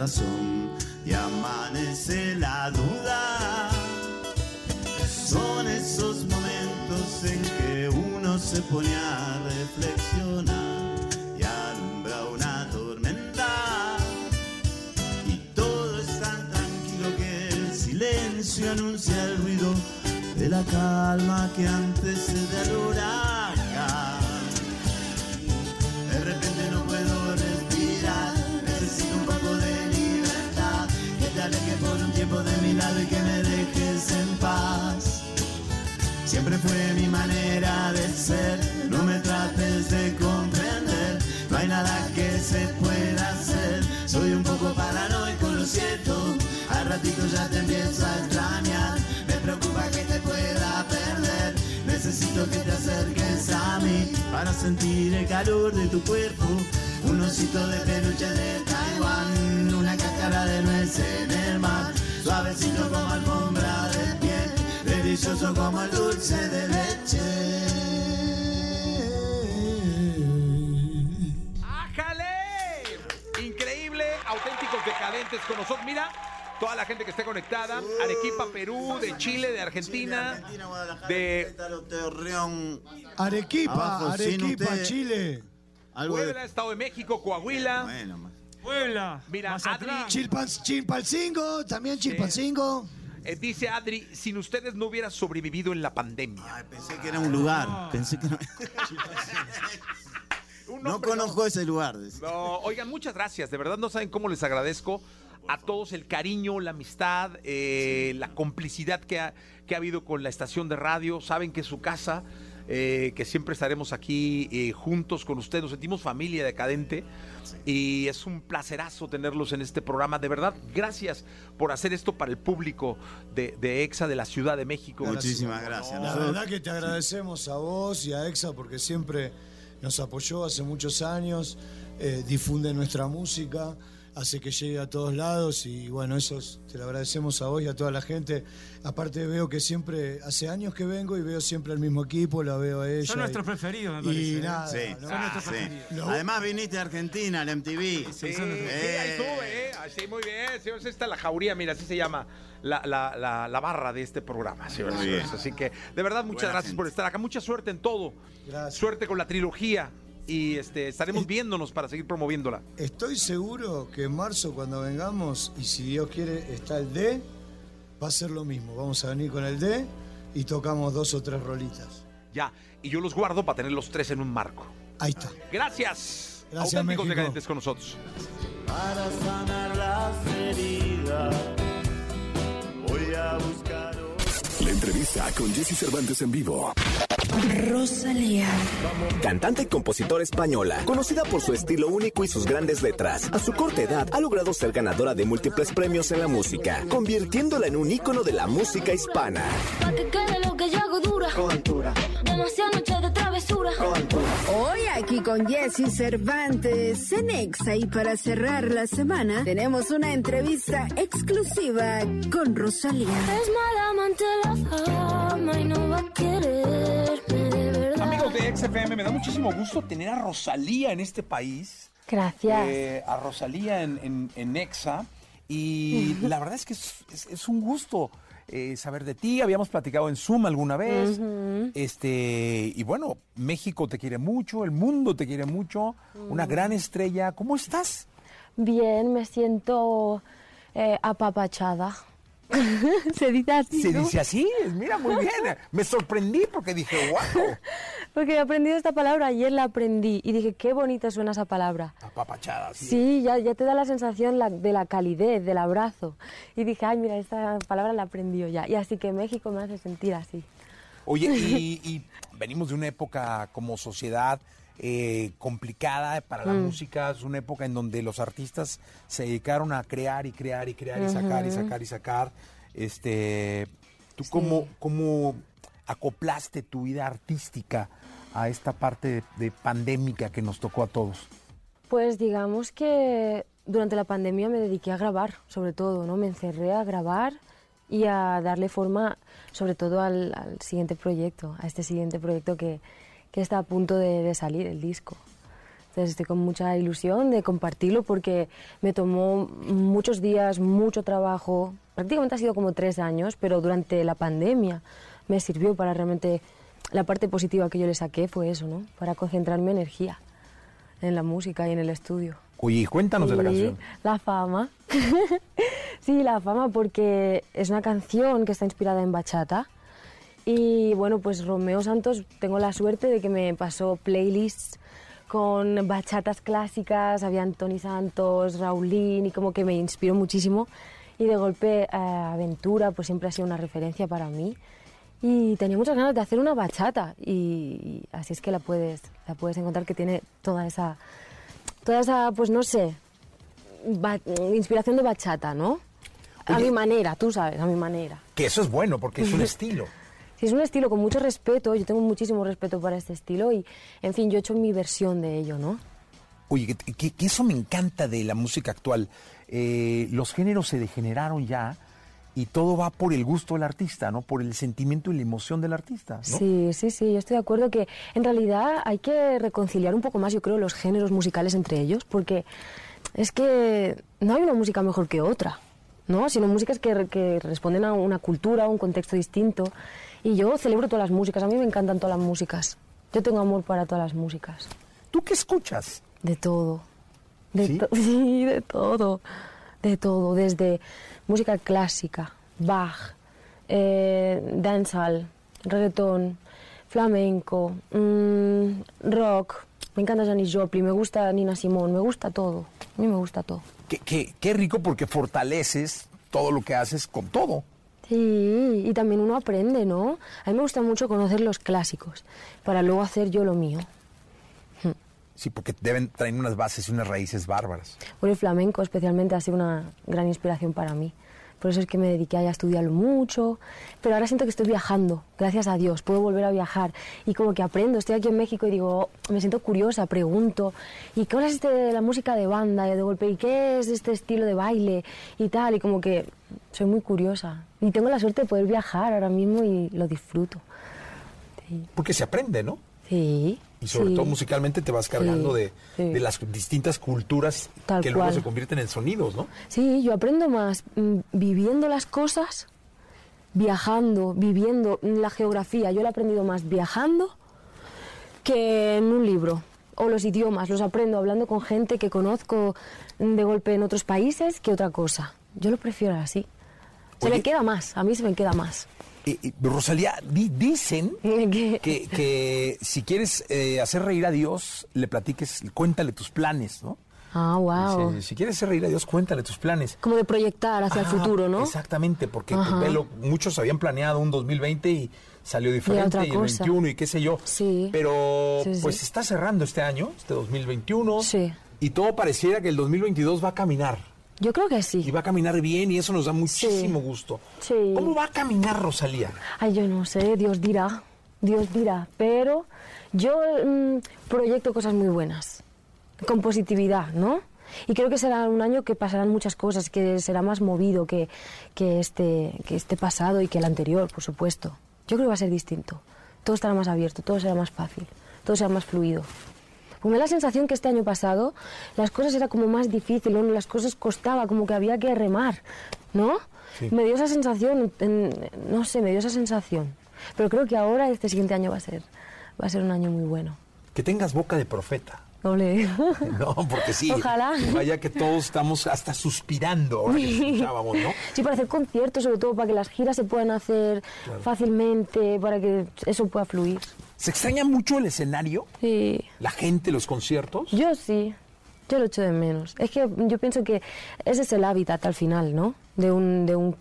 coração. Con nosotros. Mira, toda la gente que esté conectada, Arequipa, Perú, de Chile, de Argentina, de Torreón. Arequipa, Arequipa. Chile. Puebla, Estado de México, Coahuila. Puebla. Mira, Adri, Chilpan- Chilpancingo, también Chilpancingo. eh, dice Adri, sin ustedes no hubiera sobrevivido en la pandemia. Ay, pensé que era un lugar. Pensé que no. Un No conozco ese lugar. No, oigan, muchas gracias. De verdad no saben cómo les agradezco a todos el cariño, la amistad, eh, la complicidad que ha, que ha habido con la estación de radio. Saben que es su casa, eh, que siempre estaremos aquí eh, juntos con ustedes. Nos sentimos familia decadente y es un placerazo tenerlos en este programa. De verdad, gracias por hacer esto para el público de, de EXA de la Ciudad de México. Muchísimas gracias. La verdad que te agradecemos a vos y a EXA porque siempre nos apoyó hace muchos años, eh, difunde nuestra música, hace que llegue a todos lados y bueno, eso es- te lo agradecemos a vos y a toda la gente. Aparte veo que siempre, hace años que vengo y veo siempre el mismo equipo, la veo a ella. Son y- nuestros preferidos, me Y parece. ¿eh? nada, Sí, ¿no? Son nuestros sí. preferidos. Lo- Además viniste a Argentina, al MTV. Sí, sí, ahí sube, ¿eh? Así, muy bien, señores. Esta es la jauría, mira, así se llama la, la- la- la barra de este programa, bien. Así que, de verdad, muchas Buena gracias gente. por estar acá. Mucha suerte en todo. Gracias. Suerte con la trilogía. Y este, estaremos viéndonos para seguir promoviéndola. Estoy seguro que en marzo cuando vengamos, y si Dios quiere está el D, va a ser lo mismo. Vamos a venir con el D y tocamos dos o tres rolitas. Ya. Y yo los guardo para tener los tres en un marco. Ahí está. Gracias. Gracias, Auténticos México. decadentes con nosotros. Para sanar las heridas, a buscar La entrevista con Jesse Cervantes en vivo. Rosalía. Cantante y compositora española, conocida por su estilo único y sus grandes letras. A su corta edad ha logrado ser ganadora de múltiples premios en la música, convirtiéndola en un ícono de la música hispana. Pa' que quede lo que yo hago dura. Demasiadas noches de travesura. Hoy aquí con Jesse Cervantes en Exa y para cerrar la semana tenemos una entrevista exclusiva con Rosalía. Es mala amante la fama y no va a quererme de verdad. Amigos de XFM, me da muchísimo gusto tener a Rosalía en este país. Gracias. eh, a Rosalía en, en, en Exa. Y la verdad es que es, es- es un gusto eh, saber de ti. Habíamos platicado en Zoom alguna vez. Este, y bueno, México te quiere mucho, el mundo te quiere mucho. Una gran estrella. ¿Cómo estás? Bien, me siento eh, apapachada. Se dice así. Se ¿no? dice así, mira, muy bien. Me sorprendí porque dije, wow, Porque he aprendido esta palabra, ayer la aprendí y dije, qué bonita suena esa palabra. apapachada. sí. Sí, ya, ya te da la sensación la- de la calidez, del abrazo. Y dije, ay, mira, esta palabra la aprendí yo ya. Y así que México me hace sentir así. Oye, y, y venimos de una época como sociedad eh, complicada para la Mm. música, es una época en donde los artistas se dedicaron a crear y crear y crear y sacar y sacar y sacar. Este, ¿Tú cómo, cómo acoplaste tu vida artística a esta parte de, de pandémica que nos tocó a todos? Pues digamos que durante la pandemia me dediqué a grabar, sobre todo, ¿no? Me encerré a grabar y a darle forma, sobre todo al, al siguiente proyecto, a este siguiente proyecto que, que está a punto de, de salir, el disco. Entonces estoy con mucha ilusión de compartirlo porque me tomó muchos días, mucho trabajo, prácticamente ha sido como tres años, pero durante la pandemia me sirvió para realmente, la parte positiva que yo le saqué fue eso, ¿no? Para concentrar mi energía en la música y en el estudio. Oye, cuéntanos de la canción. La fama. sí, la fama porque es una canción que está inspirada en bachata. Y bueno, pues Romeo Santos, tengo la suerte de que me pasó playlists con bachatas clásicas, había Tony Santos, Raulín, y como que me inspiró muchísimo. Y de golpe eh, Aventura, pues siempre ha sido una referencia para mí. Y tenía muchas ganas de hacer una bachata. Y, y así es que la puedes, la puedes encontrar que tiene toda esa, toda esa, pues no sé, inspiración de bachata, ¿no? A mi manera, tú sabes, a mi manera. Que eso es bueno porque es un estilo. Sí, es un estilo con mucho respeto, yo tengo muchísimo respeto para este estilo y, en fin, yo he hecho mi versión de ello, ¿no? Oye, que, que- eso me encanta de la música actual. Eh, los géneros se degeneraron ya y todo va por el gusto del artista, ¿no? Por el sentimiento y la emoción del artista, ¿no? Sí, sí, sí, yo estoy de acuerdo que en realidad hay que reconciliar un poco más, yo creo, los géneros musicales entre ellos, porque es que no hay una música mejor que otra, ¿no? Sino músicas que, que responden a una cultura, a un contexto distinto. Y yo celebro todas las músicas, a mí me encantan todas las músicas. Yo tengo amor para todas las músicas. ¿Tú qué escuchas? De todo. De ¿Sí? to- sí, de todo. De todo. Desde música clásica, Bach, eh, dancehall, reggaetón, flamenco, mm, rock. Me encanta Janis Joplin, me gusta Nina Simone, me gusta todo. A mí me gusta todo. Qué, qué- qué rico porque fortaleces todo lo que haces con todo. Sí, y también uno aprende, ¿no? A mí me gusta mucho conocer los clásicos para luego hacer yo lo mío. Sí, porque deben traer unas bases y unas raíces bárbaras. Bueno, el flamenco especialmente ha sido una gran inspiración para mí. Por eso es que me dediqué a estudiarlo mucho. Pero ahora siento que estoy viajando, gracias a Dios. Puedo volver a viajar. Y como que aprendo. Estoy aquí en México y digo, me siento curiosa, pregunto. ¿Y qué es este de la música de banda? Y de golpe, ¿y qué es este estilo de baile? Y tal. Y como que soy muy curiosa. Y tengo la suerte de poder viajar ahora mismo y lo disfruto. Porque se aprende, ¿no? Sí. Y sobre sí. todo musicalmente te vas cargando Sí, de, sí. de las distintas culturas Tal que luego cual. se convierten en sonidos, ¿no? Sí, yo aprendo más mm, viviendo las cosas, viajando, viviendo la geografía. Yo la he aprendido más viajando que en un libro. O los idiomas, los aprendo hablando con gente que conozco de golpe en otros países que otra cosa. Yo lo prefiero así. Se me queda más, a mí se me queda más. Eh, eh, Rosalía, di- dicen que, que si quieres eh, hacer reír a Dios, le platiques, cuéntale tus planes, ¿no? Ah, wow. Dice, si quieres hacer reír a Dios, cuéntale tus planes. Como de proyectar hacia el futuro, ¿no? Exactamente, porque pues, muchos habían planeado un 2020 y salió diferente, y el cosa. 21 y qué sé yo. Sí. Pero Sí, sí. pues está cerrando este año, este 2021. Sí. Y todo pareciera que el 2022 va a caminar. Yo creo que sí. Y va a caminar bien y eso nos da muchísimo gusto. Sí. ¿Cómo va a caminar Rosalía? Ay, yo no sé, Dios dirá, Dios dirá, pero yo mm, proyecto cosas muy buenas, con positividad, ¿no? Y creo que será un año que pasarán muchas cosas, que será más movido que, que, este, que este pasado y que el anterior, por supuesto. Yo creo que va a ser distinto. Todo estará más abierto, todo será más fácil, todo será más fluido. Pues me da la sensación que este año pasado las cosas era como más difícil, ¿no? las cosas costaba, como que había que remar, ¿no? Sí. Me dio esa sensación, en- no sé, me dio esa sensación. Pero creo que ahora este siguiente año va a ser, va a ser un año muy bueno. Que tengas boca de profeta. doble. No, porque sí. Ojalá. Vaya que todos estamos hasta suspirando ahora que escuchábamos, ¿no? Sí, para hacer conciertos, sobre todo para que las giras se puedan hacer Claro. fácilmente, para que eso pueda fluir. ¿Se extraña mucho el escenario? Sí. ¿La gente, los conciertos? Yo sí, yo lo echo de menos. Es que yo pienso que ese es el hábitat al final, ¿no? De un, de un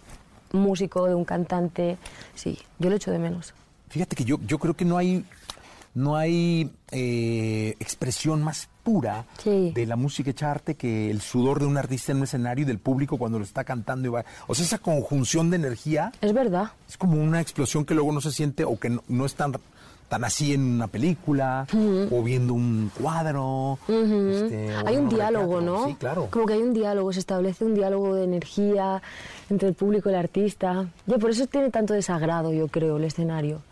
músico, de un cantante. Sí, yo lo echo de menos. Fíjate que yo, yo creo que no hay, no hay eh, expresión más pura de la música hecha arte que el sudor de un artista en un escenario y del público cuando lo está cantando. Y va. O sea, esa conjunción de energía Es verdad. es como una explosión que luego no se siente o que no, no es tan, tan así en una película o viendo un cuadro. Ujú. este, o hay un diálogo. ¿no? Sí, claro. Como que hay un diálogo, se establece un diálogo de energía entre el público y el artista. Ya por eso tiene tanto desagrado, yo creo, el escenario.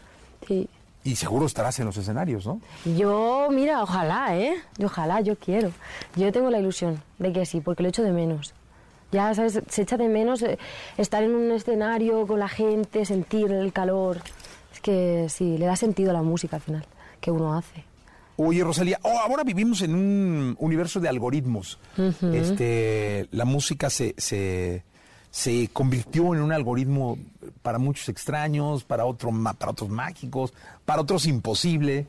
Sí. Y seguro estarás en los escenarios, ¿no? Yo, mira, ojalá, ¿eh? Yo Ojalá, yo quiero. Yo tengo la ilusión de que sí, porque lo echo de menos. Ya, ¿sabes? Se echa de menos eh, estar en un escenario con la gente, sentir el calor. Que sí, le da sentido a la música al final, que uno hace. Oye, Rosalía, oh, ahora vivimos en un universo de algoritmos. Este, la música se, se, se convirtió en un algoritmo para muchos extraños, para, otro, para otros mágicos, para otros imposible,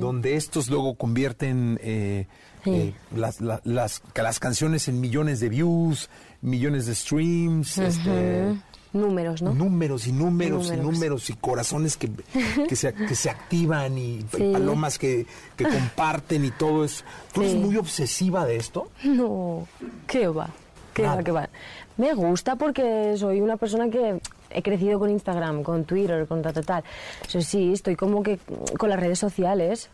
donde estos luego convierten eh, Sí. eh, las, la- las, las canciones en millones de views, millones de streams, este, Ujú. Números, ¿no? números y números, y Números. y corazones que, que, se, que se activan y, Sí. palomas que, que comparten y todo eso. ¿Tú eres muy obsesiva de esto? No, ¿qué va? ¿Qué va, qué va? Me gusta porque soy una persona que he crecido con Instagram, con Twitter, con tal, tal, tal. Eso sí, estoy como que con las redes sociales,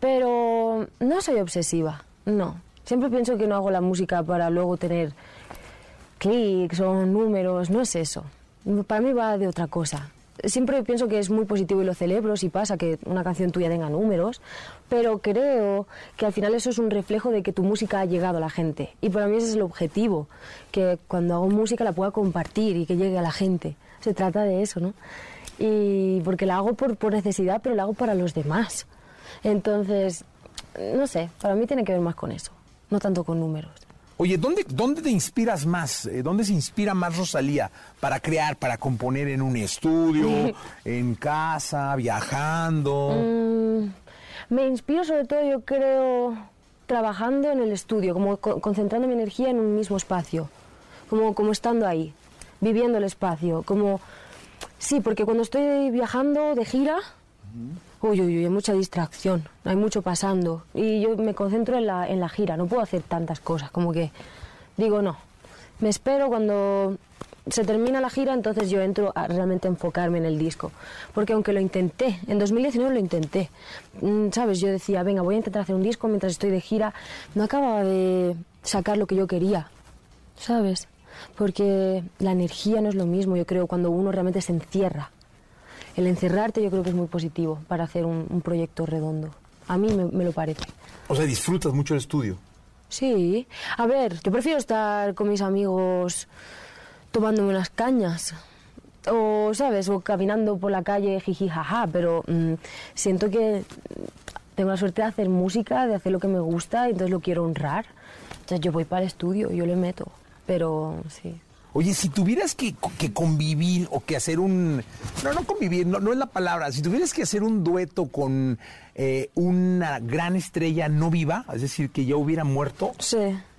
pero no soy obsesiva, no. Siempre pienso que no hago la música para luego tener clics o números, no es eso. Para mí va de otra cosa. Siempre pienso que es muy positivo y lo celebro si pasa que una canción tuya tenga números, pero creo que al final eso es un reflejo de que tu música ha llegado a la gente. Y para mí ese es el objetivo, que cuando hago música la pueda compartir y que llegue a la gente. Se trata de eso, ¿no? Y porque la hago por, por necesidad, pero la hago para los demás. Entonces, no sé, para mí tiene que ver más con eso, no tanto con números. Oye, ¿dónde, ¿dónde te inspiras más? Eh, ¿Dónde se inspira más Rosalía para crear, para componer en un estudio, en casa, viajando? Mm, me inspiro sobre todo, yo creo, trabajando en el estudio, como co- concentrando mi energía en un mismo espacio, como, como estando ahí, viviendo el espacio, como... Sí, porque cuando estoy viajando de gira, uy, uy, uy, hay mucha distracción, hay mucho pasando, y yo me concentro en la, en la gira, no puedo hacer tantas cosas, como que digo, no, me espero cuando se termina la gira, entonces yo entro a realmente enfocarme en el disco. Porque aunque lo intenté, en 2019 lo intenté, mm, ¿sabes? Yo decía, venga, voy a intentar hacer un disco mientras estoy de gira, no acababa de sacar lo que yo quería, ¿sabes? Porque la energía no es lo mismo, yo creo, cuando uno realmente se encierra. El encerrarte yo creo que es muy positivo para hacer un, un proyecto redondo. A mí me- me lo parece. O sea, disfrutas mucho el estudio. Sí. A ver, yo prefiero estar con mis amigos tomándome unas cañas. O, ¿sabes? O caminando por la calle, jiji, jaja. Pero mm, siento que tengo la suerte de hacer música, de hacer lo que me gusta, y entonces lo quiero honrar. Entonces yo voy para el estudio, yo le meto. Pero sí. Oye, si tuvieras que, que convivir o que hacer un... No, no convivir, no, no es la palabra. Si tuvieras que hacer un dueto con eh, una gran estrella no viva, es decir, que ya hubiera muerto,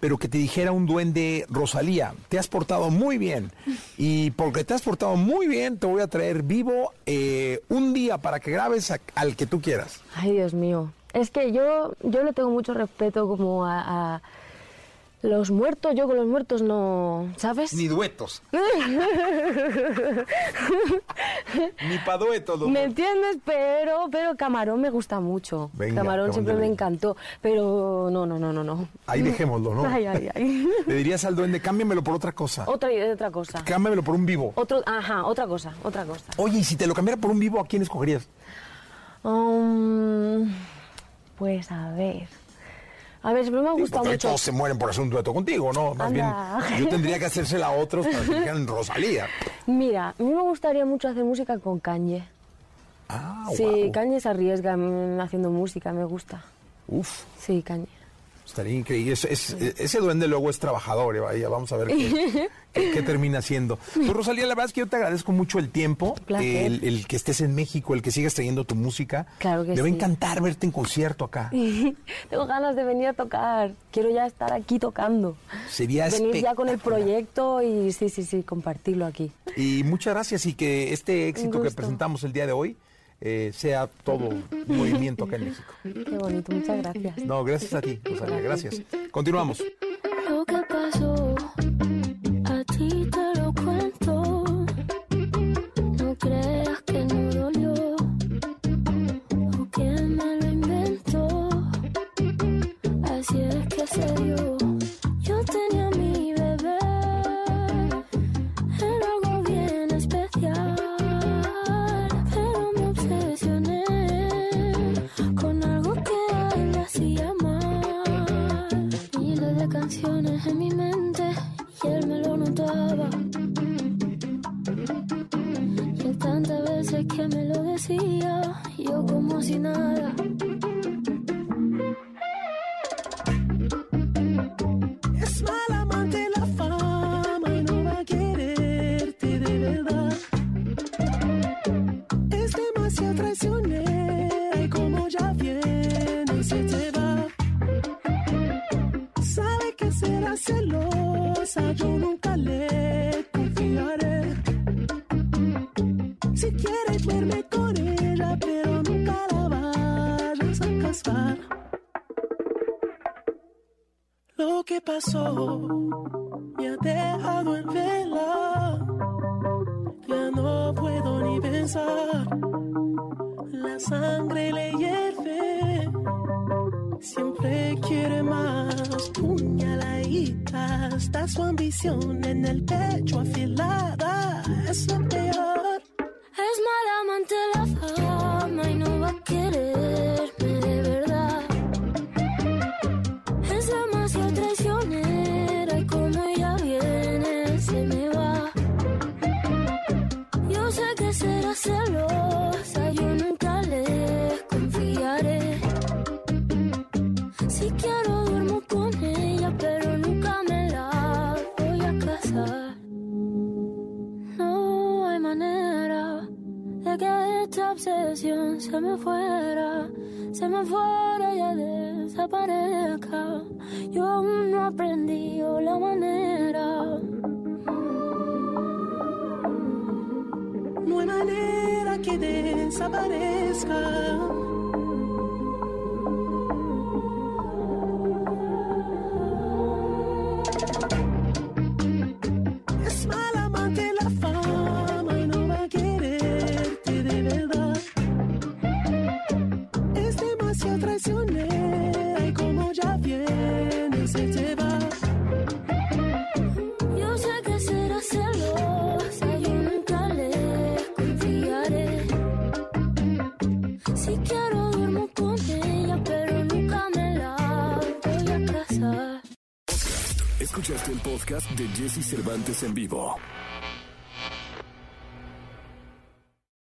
pero que te dijera un duende, Rosalía, te has portado muy bien. Y porque te has portado muy bien, te voy a traer vivo eh, un día para que grabes a- al que tú quieras. Ay, Dios mío. Es que yo, yo le tengo mucho respeto como a, a los muertos. Yo con los muertos no, ¿sabes? Ni duetos. Ni pa' duetos. ¿Me entiendes? Pero, pero Camarón me gusta mucho. Venga, Camarón siempre me encantó. Pero no, no, no, no, no. Ahí dejémoslo, ¿no? Ay, ay, ay. Le dirías al duende, cámbiamelo por otra cosa. Otra idea, otra cosa. Cámbiamelo por un vivo. Otro, ajá, otra cosa, otra cosa. Oye, y si te lo cambiara por un vivo, ¿a quién escogerías? Um, pues a ver. A ver, siempre me ha gustado mucho. todos se mueren por hacer un dueto contigo, ¿no? Más Anda. bien, yo tendría que hacérsela a otros para que dijeran Rosalía. Mira, a mí me gustaría mucho hacer música con Kanye. Ah, sí, Kanye se arriesga mm, haciendo música, me gusta. Uf. Sí, caña. Estaría increíble. Es- es- ese duende luego es trabajador, vamos a ver qué, qué- qué termina haciendo. Pues Rosalía, la verdad es que yo te agradezco mucho el tiempo, el, el que estés en México, el que sigas trayendo tu música. Claro que Me va a sí. encantar verte en concierto acá. Tengo ganas de venir a tocar. Quiero ya estar aquí tocando. Sería Venir ya con el proyecto y sí, sí, sí, compartirlo aquí. Y muchas gracias y que este éxito que presentamos el día de hoy eh, sea todo movimiento acá en México. Qué bonito, muchas gracias. No, gracias a ti, Rosalía, gracias. Continuamos. Pasó me ha dejado en vela. Ya no puedo ni pensar. La sangre le hierve. Siempre quiere más. Puñaladita. Está su ambición en el pecho afilada. Es lo en vivo.